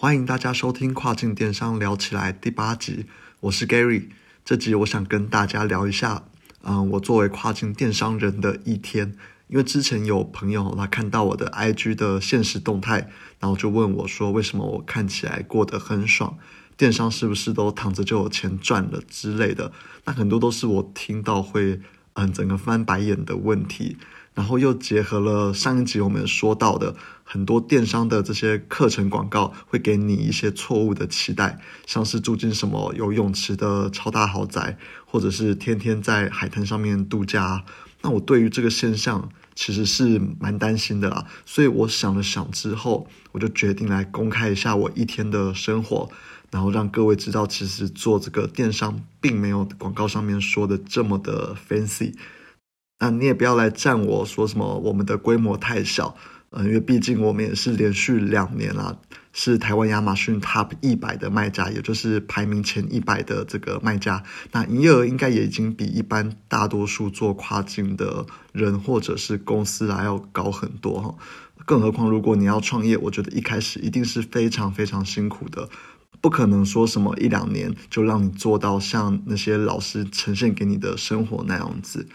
欢迎大家收听跨境电商聊起来第八集，我是 Gary。这集我想跟大家聊一下，嗯，我作为跨境电商人的一天。因为之前有朋友他看到我的 IG 的现实动态，然后就问我说，为什么我看起来过得很爽？电商是不是都躺着就有钱赚了之类的？那很多都是我听到会嗯整个翻白眼的问题。然后又结合了上一集我们说到的很多电商的这些课程广告，会给你一些错误的期待，像是住进什么游泳池的超大豪宅，或者是天天在海滩上面度假。那我对于这个现象其实是蛮担心的啦，所以我想了想之后，我就决定来公开一下我一天的生活，然后让各位知道，其实做这个电商并没有广告上面说的这么的 fancy。那你也不要来赞我说什么我们的规模太小，嗯，因为毕竟我们也是连续两年啦，是台湾亚马逊 Top 一百的卖家，也就是排名前一百的这个卖家。那营业额应该也已经比一般大多数做跨境的人或者是公司还要高很多哈。更何况如果你要创业，我觉得一开始一定是非常非常辛苦的，不可能说什么一两年就让你做到像那些老师呈现给你的生活那样子。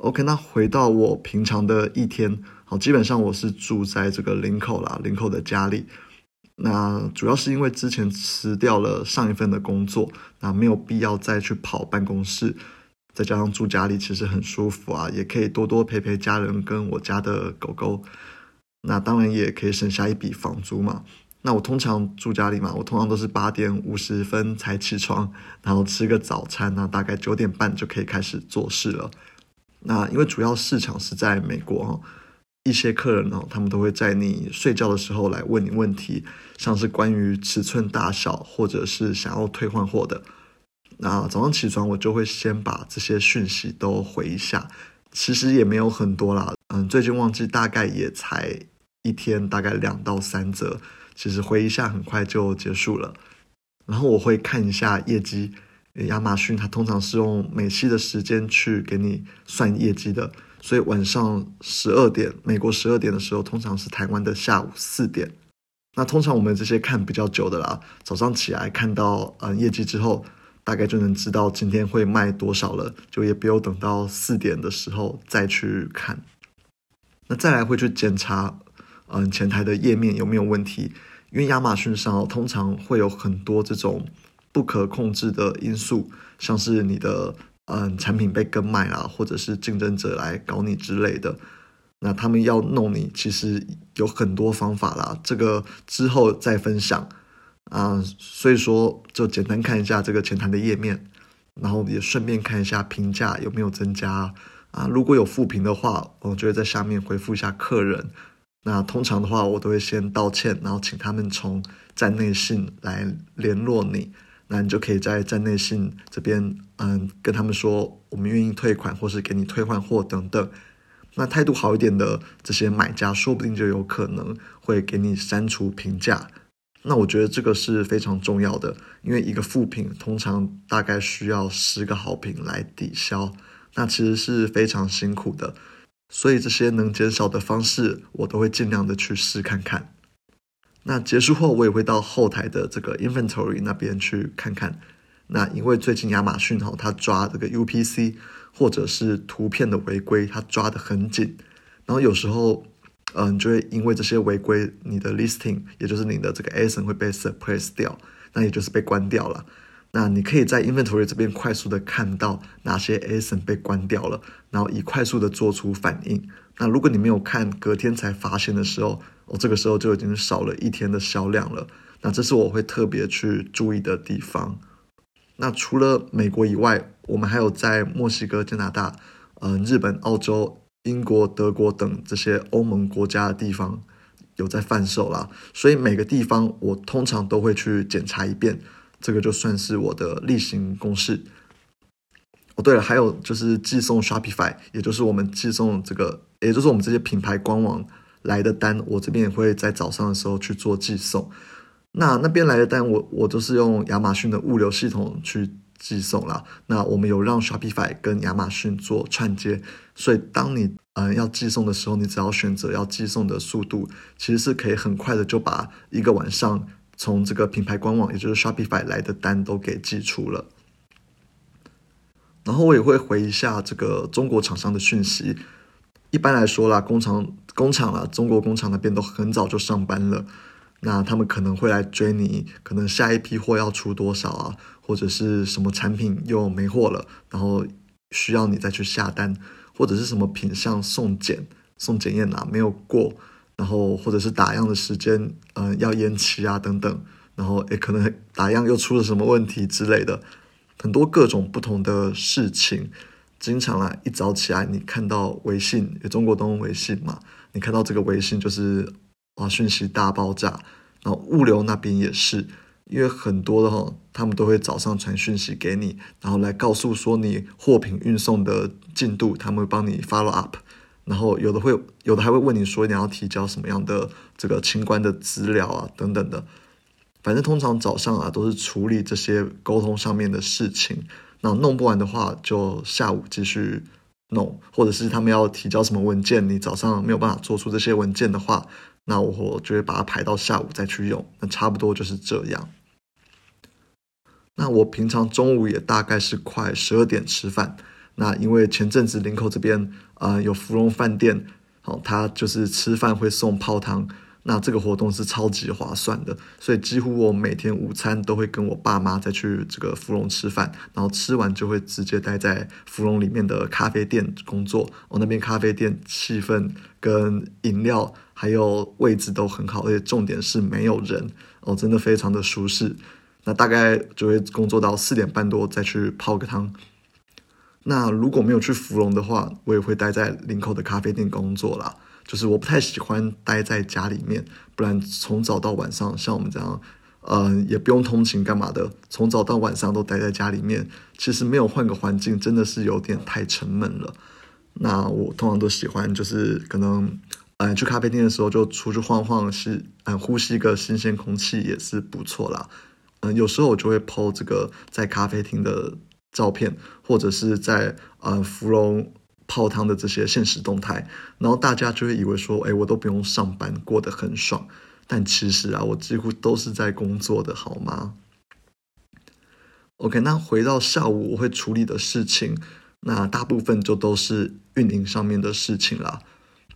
OK，那回到我平常的一天，好，基本上我是住在这个林口啦，林口的家里。那主要是因为之前辞掉了上一份的工作，那没有必要再去跑办公室，再加上住家里其实很舒服啊，也可以多多陪陪家人跟我家的狗狗。那当然也可以省下一笔房租嘛。那我通常住家里嘛，我通常都是八点五十分才起床，然后吃个早餐那大概九点半就可以开始做事了。那因为主要市场是在美国哈，一些客人呢，他们都会在你睡觉的时候来问你问题，像是关于尺寸大小，或者是想要退换货的。那早上起床，我就会先把这些讯息都回一下，其实也没有很多啦，嗯，最近旺季大概也才一天，大概两到三则，其实回一下很快就结束了。然后我会看一下业绩。亚马逊它通常是用美西的时间去给你算业绩的，所以晚上十二点，美国十二点的时候，通常是台湾的下午四点。那通常我们这些看比较久的啦，早上起来看到嗯业绩之后，大概就能知道今天会卖多少了，就也不用等到四点的时候再去看。那再来会去检查嗯前台的页面有没有问题，因为亚马逊上通常会有很多这种。不可控制的因素，像是你的嗯产品被跟卖啦，或者是竞争者来搞你之类的，那他们要弄你，其实有很多方法啦。这个之后再分享啊。所以说，就简单看一下这个前台的页面，然后也顺便看一下评价有没有增加啊。如果有负评的话，我就会在下面回复一下客人。那通常的话，我都会先道歉，然后请他们从站内信来联络你。那你就可以在站内信这边，嗯，跟他们说我们愿意退款，或是给你退换货等等。那态度好一点的这些买家，说不定就有可能会给你删除评价。那我觉得这个是非常重要的，因为一个负评通常大概需要十个好评来抵消，那其实是非常辛苦的。所以这些能减少的方式，我都会尽量的去试看看。那结束后，我也会到后台的这个 inventory 那边去看看。那因为最近亚马逊哈，它抓这个 UPC 或者是图片的违规，它抓得很紧。然后有时候，嗯，就会因为这些违规，你的 listing 也就是你的这个 ASIN 会被 suppress 掉，那也就是被关掉了。那你可以在 inventory 这边快速的看到哪些 ASIN 被关掉了，然后以快速的做出反应。那如果你没有看，隔天才发现的时候，我这个时候就已经少了一天的销量了。那这是我会特别去注意的地方。那除了美国以外，我们还有在墨西哥、加拿大、嗯、日本、澳洲、英国、德国等这些欧盟国家的地方有在贩售啦。所以每个地方我通常都会去检查一遍。这个就算是我的例行公事。哦，对了，还有就是寄送 Shopify，也就是我们寄送这个，也就是我们这些品牌官网来的单，我这边也会在早上的时候去做寄送。那那边来的单，我我都是用亚马逊的物流系统去寄送啦。那我们有让 Shopify 跟亚马逊做串接，所以当你嗯要寄送的时候，你只要选择要寄送的速度，其实是可以很快的就把一个晚上从这个品牌官网，也就是 Shopify 来的单都给寄出了。然后我也会回一下这个中国厂商的讯息。一般来说啦，工厂工厂啦，中国工厂那边都很早就上班了。那他们可能会来追你，可能下一批货要出多少啊，或者是什么产品又没货了，然后需要你再去下单，或者是什么品相送检送检验啊没有过，然后或者是打样的时间嗯要延期啊等等，然后也可能 打样又出了什么问题之类的，很多各种不同的事情，经常啊一早起来你看到微信，有中国通微信嘛，你看到这个微信就是。啊，讯息大爆炸，然后物流那边也是，因为很多的哈，他们都会早上传讯息给你，然后来告诉说你货品运送的进度，他们会帮你 follow up，然后有的会，有的还会问你说你要提交什么样的这个清关的资料啊，等等的，反正通常早上啊都是处理这些沟通上面的事情，那弄不完的话就下午继续弄，或者是他们要提交什么文件，你早上没有办法做出这些文件的话。那我就会把它排到下午再去用，那差不多就是这样。那我平常中午也大概是快十二点吃饭。那因为前阵子林口这边啊有芙蓉饭店，好，他就是吃饭会送泡汤。那这个活动是超级划算的，所以几乎我每天午餐都会跟我爸妈再去这个芙蓉吃饭，然后吃完就会直接待在芙蓉里面的咖啡店工作。我那边咖啡店气氛跟饮料还有位置都很好，而且重点是没有人哦，真的非常的舒适。那大概就会工作到四点半多再去泡个汤。那如果没有去芙蓉的话，我也会待在林口的咖啡店工作啦。就是我不太喜欢待在家里面，不然从早到晚上，像我们这样，嗯，也不用通勤干嘛的，从早到晚上都待在家里面，其实没有换个环境，真的是有点太沉闷了。那我通常都喜欢，就是可能，嗯，去咖啡店的时候就出去晃晃，是嗯，呼吸一个新鲜空气也是不错啦。嗯，有时候我就会 po 这个在咖啡厅的照片，或者是在呃芙蓉。泡汤的这些现实动态，然后大家就会以为说，哎，我都不用上班，过得很爽。但其实啊，我几乎都是在工作的，好吗？OK，那回到下午我会处理的事情，那大部分就都是运营上面的事情啦。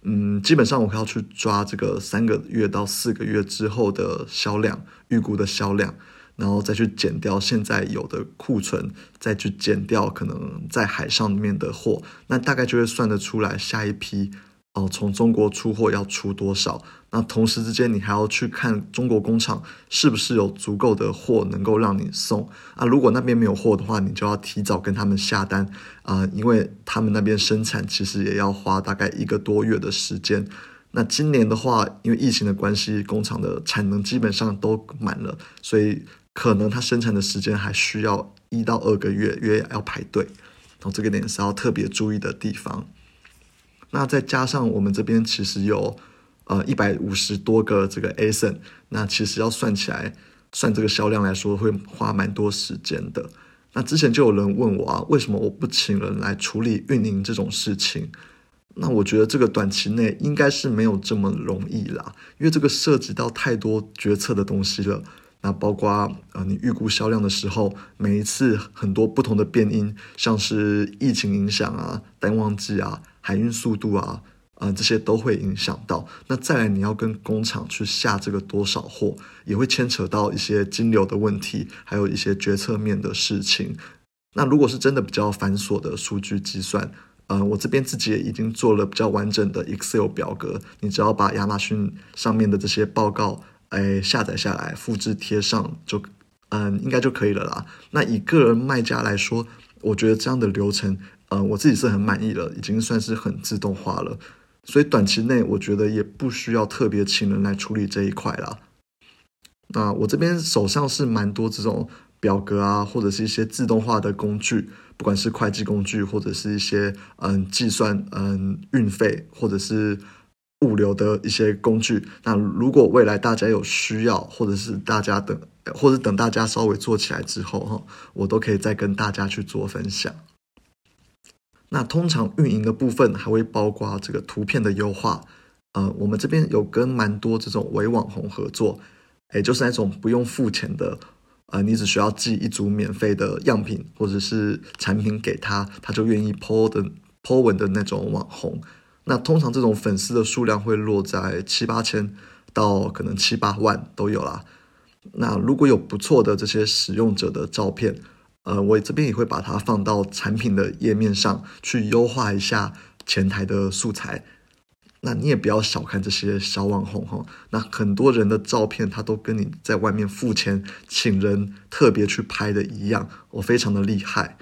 嗯，基本上我要去抓这个三个月到四个月之后的销量，预估的销量。然后再去减掉现在有的库存，再去减掉可能在海上面的货，那大概就会算得出来下一批哦，从中国出货要出多少。那同时之间，你还要去看中国工厂是不是有足够的货能够让你送啊。如果那边没有货的话，你就要提早跟他们下单啊，因为他们那边生产其实也要花大概一个多月的时间。那今年的话，因为疫情的关系，工厂的产能基本上都满了，所以。可能它生产的时间还需要一到二个月，约要排队，然后这个点是要特别注意的地方。那再加上我们这边其实有呃一百五十多个这个 ASIN，那其实要算起来，算这个销量来说会花蛮多时间的。那之前就有人问我啊，为什么我不请人来处理运营这种事情？那我觉得这个短期内应该是没有这么容易啦，因为这个涉及到太多决策的东西了。那包括呃，你预估销量的时候，每一次很多不同的变因，像是疫情影响啊、淡旺季啊、海运速度啊，呃，这些都会影响到。那再来，你要跟工厂去下这个多少货，也会牵扯到一些金流的问题，还有一些决策面的事情。那如果是真的比较繁琐的数据计算，呃，我这边自己也已经做了比较完整的 Excel 表格，你只要把亚马逊上面的这些报告。哎，下载下来，复制贴上就，嗯，应该就可以了啦。那以个人卖家来说，我觉得这样的流程，嗯，我自己是很满意了，已经算是很自动化了。所以短期内，我觉得也不需要特别请人来处理这一块啦。那我这边手上是蛮多这种表格啊，或者是一些自动化的工具，不管是会计工具，或者是一些嗯计算嗯运费，或者是。物流的一些工具。那如果未来大家有需要，或者是大家等，或者等大家稍微做起来之后哈，我都可以再跟大家去做分享。那通常运营的部分还会包括这个图片的优化。呃，我们这边有跟蛮多这种伪网红合作，也就是那种不用付钱的，呃，你只需要寄一组免费的样品或者是产品给他，他就愿意 po 的 po 文的那种网红。那通常这种粉丝的数量会落在七八千到可能七八万都有啦。那如果有不错的这些使用者的照片，呃，我这边也会把它放到产品的页面上去优化一下前台的素材。那你也不要小看这些小网红哈，那很多人的照片他都跟你在外面付钱请人特别去拍的一样，我非常的厉害。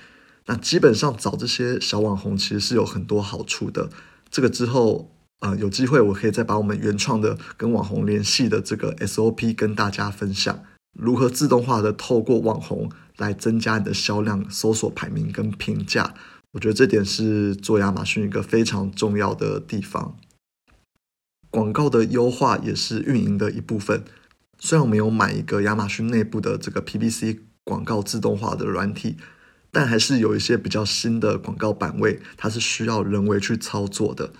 那基本上找这些小网红其实是有很多好处的。这个之后呃有机会我可以再把我们原创的跟网红联系的这个 SOP 跟大家分享，如何自动化的透过网红来增加你的销量、搜索排名跟评价。我觉得这点是做亚马逊一个非常重要的地方。广告的优化也是运营的一部分。虽然我们有买一个亚马逊内部的这个 PPC 广告自动化的软体，但还是有一些比较新的广告版位，它是需要人为去操作的。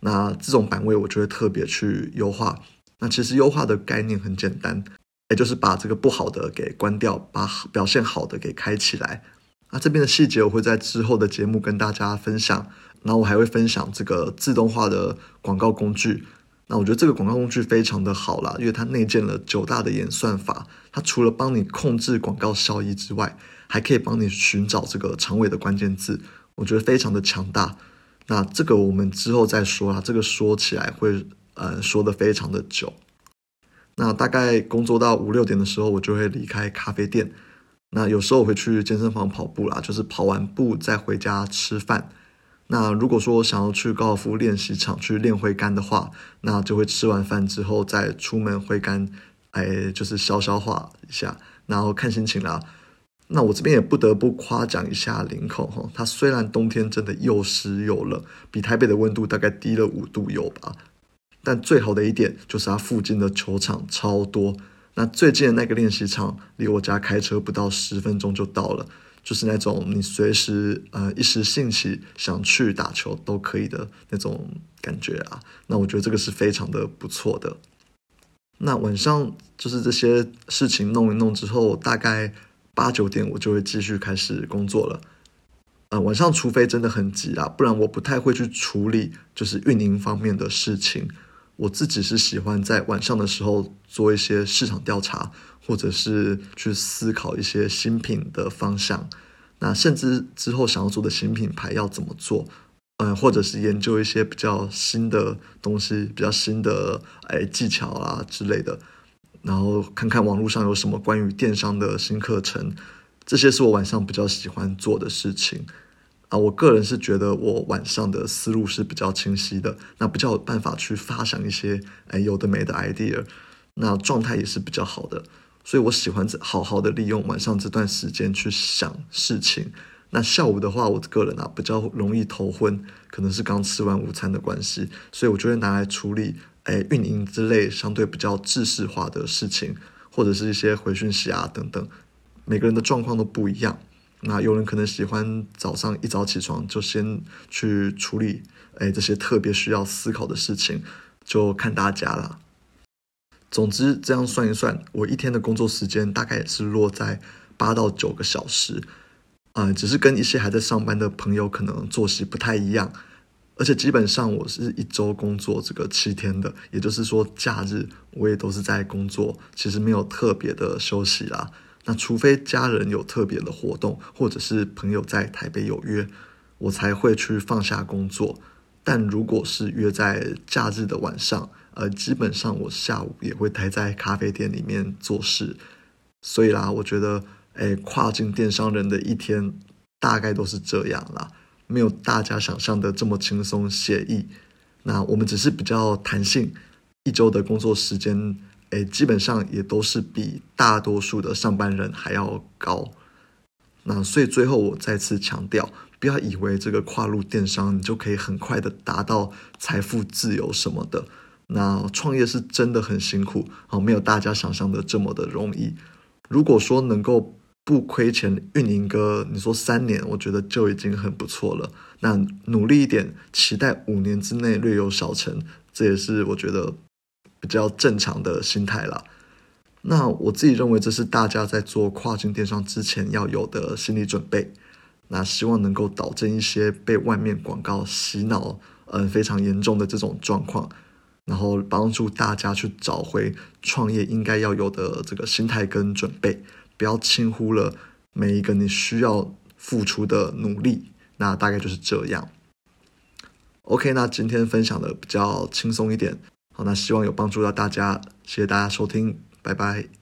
那这种版位，我就会特别去优化。那其实优化的概念很简单，也就是把这个不好的给关掉，把表现好的给开起来。那这边的细节我会在之后的节目跟大家分享。然后我还会分享这个自动化的广告工具。那我觉得这个广告工具非常的好啦，因为它内建了九大的演算法，它除了帮你控制广告效益之外，还可以帮你寻找这个长尾的关键字，我觉得非常的强大。那这个我们之后再说啦，这个说起来会呃说的非常的久。那大概工作到五六点的时候，我就会离开咖啡店。那有时候我会去健身房跑步啦，就是跑完步再回家吃饭。那如果说想要去高尔夫练习场去练挥杆的话，那就会吃完饭之后再出门挥杆，哎，就是消消化一下，然后看心情啦。那我这边也不得不夸奖一下林口哈，它虽然冬天真的又湿又冷，比台北的温度大概低了五度有吧，但最好的一点就是它附近的球场超多。那最近的那个练习场离我家开车不到十分钟就到了。就是那种你随时呃一时兴起想去打球都可以的那种感觉啊，那我觉得这个是非常的不错的。那晚上就是这些事情弄一弄之后，大概八九点我就会继续开始工作了。呃，晚上除非真的很急啊，不然我不太会去处理就是运营方面的事情。我自己是喜欢在晚上的时候做一些市场调查。或者是去思考一些新品的方向，那甚至之后想要做的新品牌要怎么做，嗯，或者是研究一些比较新的东西，比较新的哎技巧啊之类的，然后看看网络上有什么关于电商的新课程，这些是我晚上比较喜欢做的事情啊。我个人是觉得我晚上的思路是比较清晰的，那比较有办法去发想一些哎有的没的 idea，那状态也是比较好的。所以我喜欢好好的利用晚上这段时间去想事情。那下午的话，我个人啊比较容易头昏，可能是刚吃完午餐的关系，所以我就会拿来处理诶运营之类相对比较制式化的事情，或者是一些回讯息啊等等。每个人的状况都不一样。那有人可能喜欢早上一早起床就先去处理诶这些特别需要思考的事情，就看大家了。总之，这样算一算，我一天的工作时间大概也是落在八到九个小时，啊，只是跟一些还在上班的朋友可能作息不太一样，而且基本上我是一周工作这个七天的，也就是说假日我也都是在工作，其实没有特别的休息啦。那除非家人有特别的活动，或者是朋友在台北有约，我才会去放下工作。但如果是约在假日的晚上，呃，基本上我下午也会待在咖啡店里面做事，所以啦，我觉得，哎，跨境电商人的一天大概都是这样啦，没有大家想象的这么轻松写意。那我们只是比较弹性，一周的工作时间，哎，基本上也都是比大多数的上班人还要高。那所以最后我再次强调，不要以为这个跨入电商你就可以很快的达到财富自由什么的。那创业是真的很辛苦，好，没有大家想象的这么的容易。如果说能够不亏钱运营个你说三年，我觉得就已经很不错了。那努力一点，期待五年之内略有小成，这也是我觉得比较正常的心态啦。那我自己认为，这是大家在做跨境电商之前要有的心理准备。那希望能够导正一些被外面广告洗脑，嗯，非常严重的这种状况。然后帮助大家去找回创业应该要有的这个心态跟准备，不要轻忽了每一个你需要付出的努力。那大概就是这样。OK，那今天分享的比较轻松一点，好，那希望有帮助到大家，谢谢大家收听，拜拜。